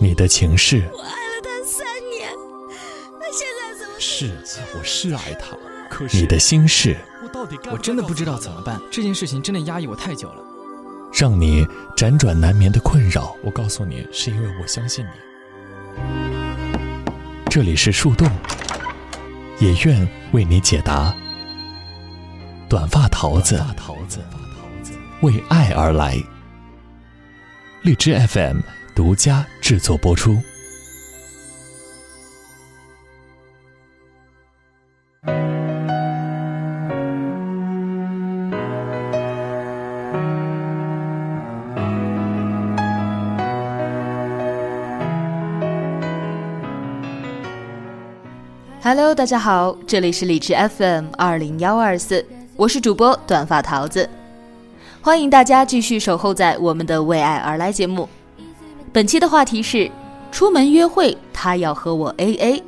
你的情事。我爱了他三年，他现在怎么？是，我是爱他，可是你的心事，我到底该我真的不知道怎么办，这件事情真的压抑我太久了。让你辗转难眠的困扰。我告诉你，是因为我相信你。这里是树洞，也愿为你解答。短发桃子，桃子，为爱而来。荔枝 FM 独家制作播出。Hello，大家好，这里是荔枝 FM 二零幺二四，我是主播短发桃子，欢迎大家继续守候在我们的为爱而来节目。本期的话题是出门约会，他要和我 AA。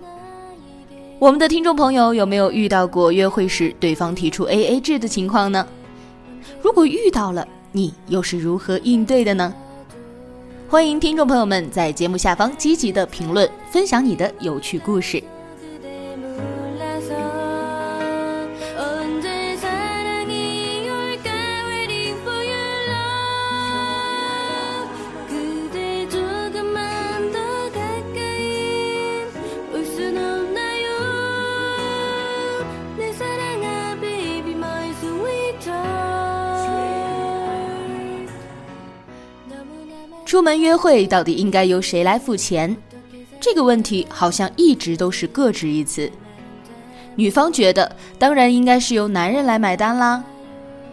我们的听众朋友有没有遇到过约会时对方提出 AA 制的情况呢？如果遇到了，你又是如何应对的呢？欢迎听众朋友们在节目下方积极的评论，分享你的有趣故事。出门约会到底应该由谁来付钱？这个问题好像一直都是各执一词。女方觉得当然应该是由男人来买单啦，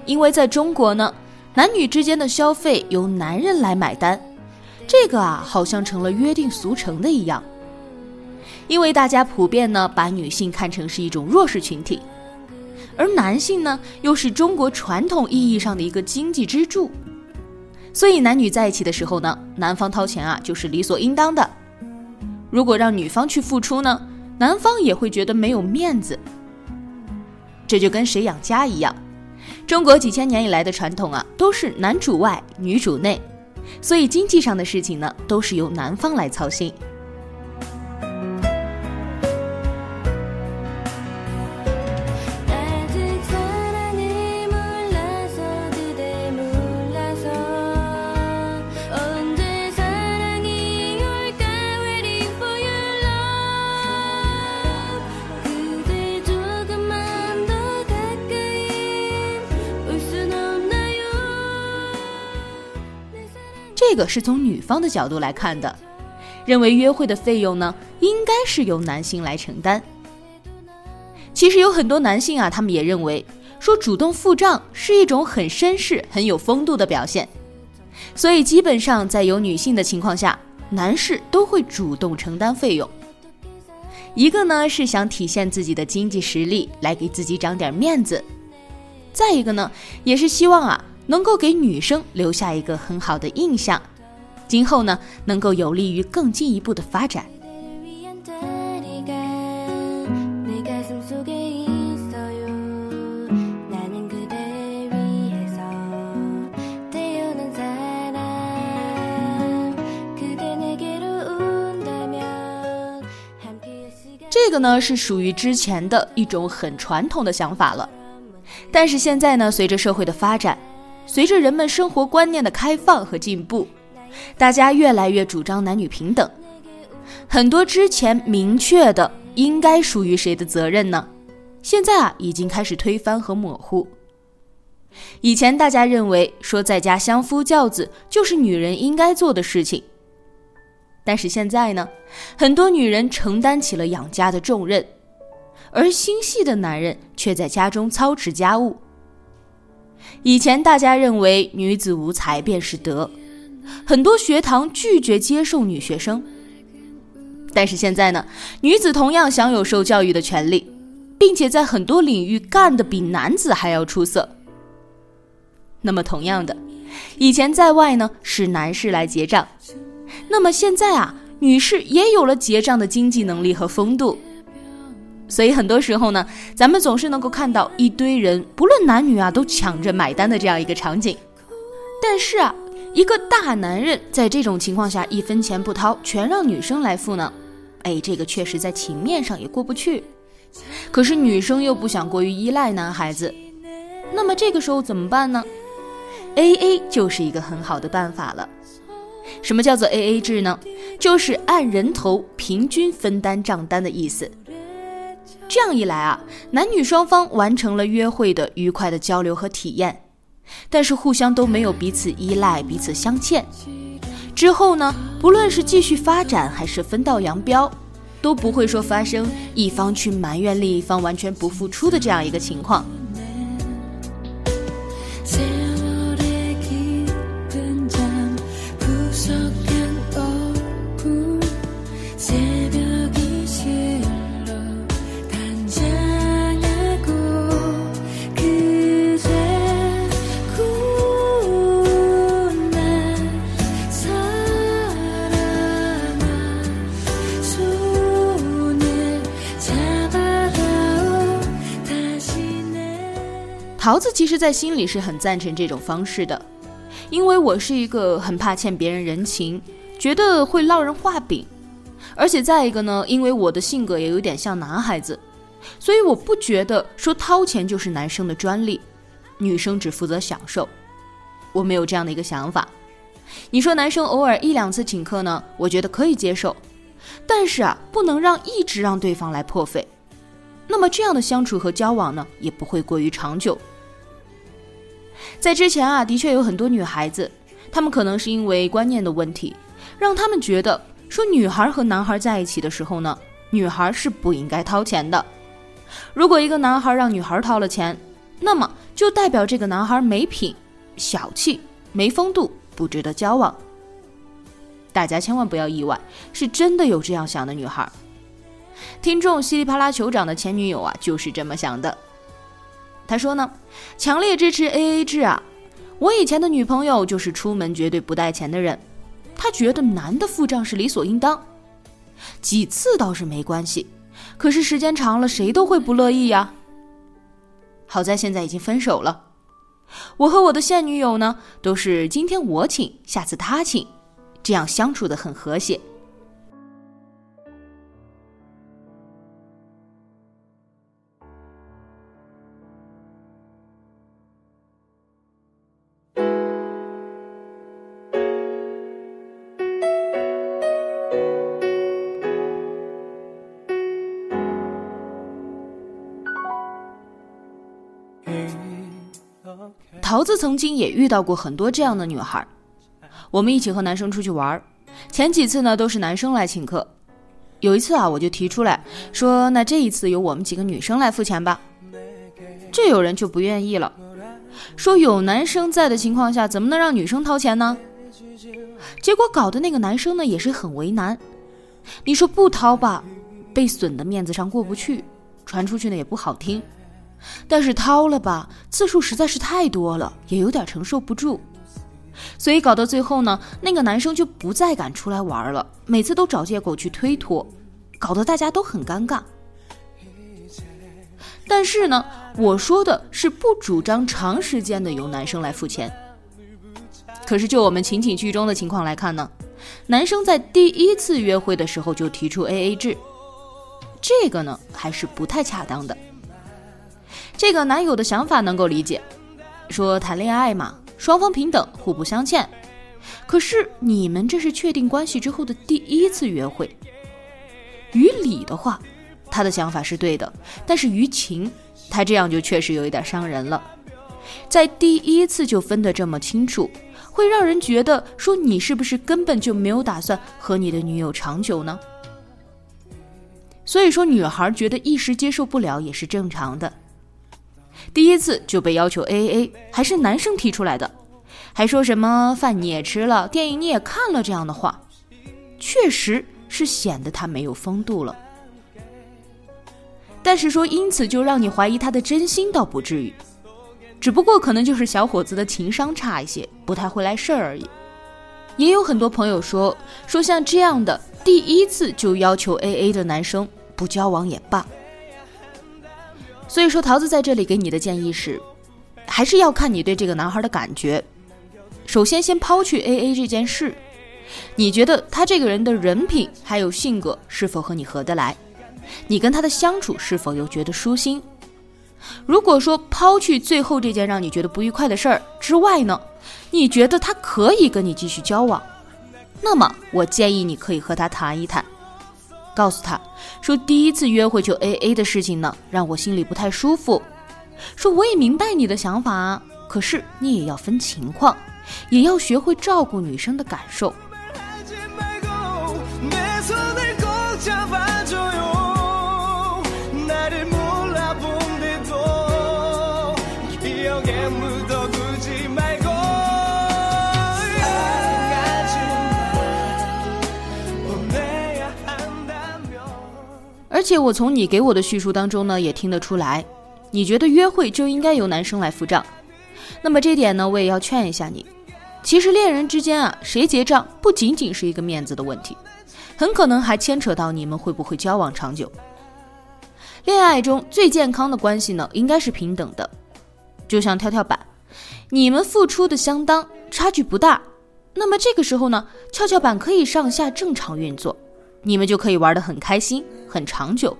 因为在中国呢，男女之间的消费由男人来买单，这个啊好像成了约定俗成的一样。因为大家普遍呢把女性看成是一种弱势群体，而男性呢又是中国传统意义上的一个经济支柱。所以男女在一起的时候呢，男方掏钱啊就是理所应当的。如果让女方去付出呢，男方也会觉得没有面子。这就跟谁养家一样，中国几千年以来的传统啊，都是男主外女主内，所以经济上的事情呢，都是由男方来操心。这个是从女方的角度来看的，认为约会的费用呢，应该是由男性来承担。其实有很多男性啊，他们也认为说主动付账是一种很绅士、很有风度的表现，所以基本上在有女性的情况下，男士都会主动承担费用。一个呢是想体现自己的经济实力，来给自己长点面子；再一个呢，也是希望啊能够给女生留下一个很好的印象今后呢能够有利于更进一步的发展。这个呢是属于之前的一种很传统的想法了。但是现在呢随着社会的发展随着人们生活观念的开放和进步，大家越来越主张男女平等，很多之前明确的应该属于谁的责任呢，现在啊已经开始推翻和模糊。以前大家认为说在家相夫教子就是女人应该做的事情，但是现在呢，很多女人承担起了养家的重任，而心细的男人却在家中操持家务。以前大家认为女子无才便是德，很多学堂拒绝接受女学生。但是现在呢，女子同样享有受教育的权利，并且在很多领域干得比男子还要出色。那么同样的，以前在外呢是男士来结账，那么现在啊，女士也有了结账的经济能力和风度。所以很多时候呢，咱们总是能够看到一堆人，不论男女啊，都抢着买单的这样一个场景。但是啊，一个大男人在这种情况下一分钱不掏，全让女生来付呢？哎，这个确实在情面上也过不去。可是女生又不想过于依赖男孩子，那么这个时候怎么办呢？A A 就是一个很好的办法了。什么叫做 A A 制呢？就是按人头平均分担账单的意思。这样一来啊，男女双方完成了约会的愉快的交流和体验，但是互相都没有彼此依赖、彼此相欠。之后呢，不论是继续发展还是分道扬镳，都不会说发生一方去埋怨另一方完全不付出的这样一个情况。桃子其实，在心里是很赞成这种方式的，因为我是一个很怕欠别人人情，觉得会落人话柄，而且再一个呢，因为我的性格也有点像男孩子，所以我不觉得说掏钱就是男生的专利，女生只负责享受，我没有这样的一个想法。你说男生偶尔一两次请客呢，我觉得可以接受，但是啊，不能让一直让对方来破费，那么这样的相处和交往呢，也不会过于长久。在之前啊，的确有很多女孩子，她们可能是因为观念的问题，让她们觉得说女孩和男孩在一起的时候呢，女孩是不应该掏钱的。如果一个男孩让女孩掏了钱，那么就代表这个男孩没品、小气、没风度，不值得交往。大家千万不要意外，是真的有这样想的女孩。听众稀里啪啦酋长的前女友啊，就是这么想的。他说呢，强烈支持 A A 制啊！我以前的女朋友就是出门绝对不带钱的人，她觉得男的付账是理所应当。几次倒是没关系，可是时间长了，谁都会不乐意呀。好在现在已经分手了。我和我的现女友呢，都是今天我请，下次她请，这样相处的很和谐。桃子曾经也遇到过很多这样的女孩，我们一起和男生出去玩，前几次呢都是男生来请客，有一次啊我就提出来说，那这一次由我们几个女生来付钱吧，这有人就不愿意了，说有男生在的情况下怎么能让女生掏钱呢？结果搞得那个男生呢也是很为难，你说不掏吧，被损的面子上过不去，传出去呢也不好听。但是掏了吧，次数实在是太多了，也有点承受不住，所以搞到最后呢，那个男生就不再敢出来玩了，每次都找借口去推脱，搞得大家都很尴尬。但是呢，我说的是不主张长时间的由男生来付钱。可是就我们情景剧中的情况来看呢，男生在第一次约会的时候就提出 AA 制，这个呢还是不太恰当的。这个男友的想法能够理解，说谈恋爱嘛，双方平等，互不相欠。可是你们这是确定关系之后的第一次约会，于理的话，他的想法是对的，但是于情，他这样就确实有一点伤人了。在第一次就分得这么清楚，会让人觉得说你是不是根本就没有打算和你的女友长久呢？所以说，女孩觉得一时接受不了也是正常的。第一次就被要求 A A，还是男生提出来的，还说什么饭你也吃了，电影你也看了这样的话，确实是显得他没有风度了。但是说因此就让你怀疑他的真心，倒不至于，只不过可能就是小伙子的情商差一些，不太会来事儿而已。也有很多朋友说，说像这样的第一次就要求 A A 的男生，不交往也罢。所以说，桃子在这里给你的建议是，还是要看你对这个男孩的感觉。首先先抛去 A A 这件事，你觉得他这个人的人品还有性格是否和你合得来？你跟他的相处是否又觉得舒心？如果说抛去最后这件让你觉得不愉快的事儿之外呢，你觉得他可以跟你继续交往，那么我建议你可以和他谈一谈，告诉他说第一次约会就 A A 的事情呢，让我心里不太舒服。说我也明白你的想法，可是你也要分情况，也要学会照顾女生的感受。而且我从你给我的叙述当中呢，也听得出来，你觉得约会就应该由男生来付账。那么这点呢，我也要劝一下你。其实恋人之间啊，谁结账不仅仅是一个面子的问题，很可能还牵扯到你们会不会交往长久。恋爱中最健康的关系呢，应该是平等的，就像跳跳板，你们付出的相当，差距不大，那么这个时候呢，跷跷板可以上下正常运作，你们就可以玩得很开心、很长久。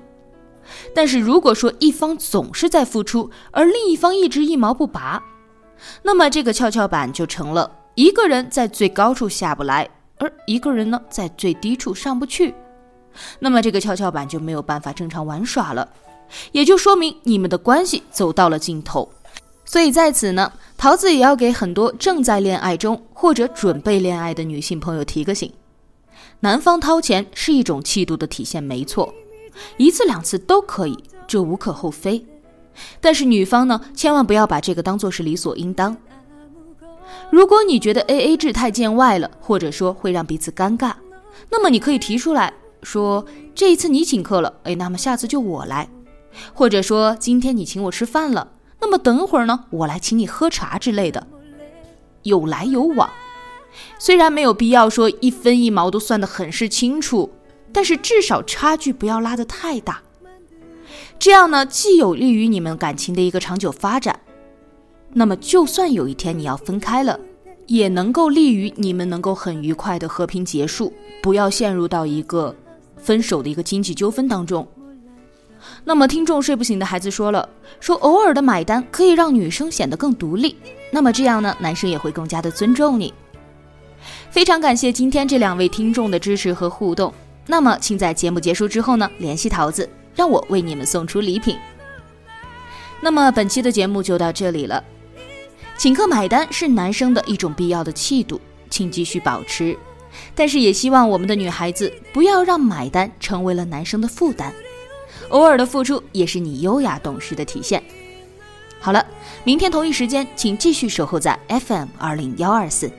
但是如果说一方总是在付出，而另一方一直一毛不拔，那么这个跷跷板就成了一个人在最高处下不来，而一个人呢在最低处上不去。那么这个跷跷板就没有办法正常玩耍了，也就说明你们的关系走到了尽头。所以在此呢，桃子也要给很多正在恋爱中或者准备恋爱的女性朋友提个醒：男方掏钱是一种气度的体现，没错，一次两次都可以，这无可厚非。但是女方呢，千万不要把这个当做是理所应当。如果你觉得 A A 制太见外了，或者说会让彼此尴尬，那么你可以提出来说，这一次你请客了，哎，那么下次就我来，或者说今天你请我吃饭了，那么等会儿呢，我来请你喝茶之类的，有来有往。虽然没有必要说一分一毛都算得很是清楚，但是至少差距不要拉得太大。这样呢，既有利于你们感情的一个长久发展，那么就算有一天你要分开了，也能够利于你们能够很愉快的和平结束，不要陷入到一个分手的一个经济纠纷当中。那么，听众睡不醒的孩子说了，说偶尔的买单可以让女生显得更独立，那么这样呢，男生也会更加的尊重你。非常感谢今天这两位听众的支持和互动。那么，请在节目结束之后呢，联系桃子，让我为你们送出礼品。那么本期的节目就到这里了。请客买单是男生的一种必要的气度，请继续保持。但是也希望我们的女孩子不要让买单成为了男生的负担，偶尔的付出也是你优雅懂事的体现。好了，明天同一时间，请继续守候在 FM 二零幺二四。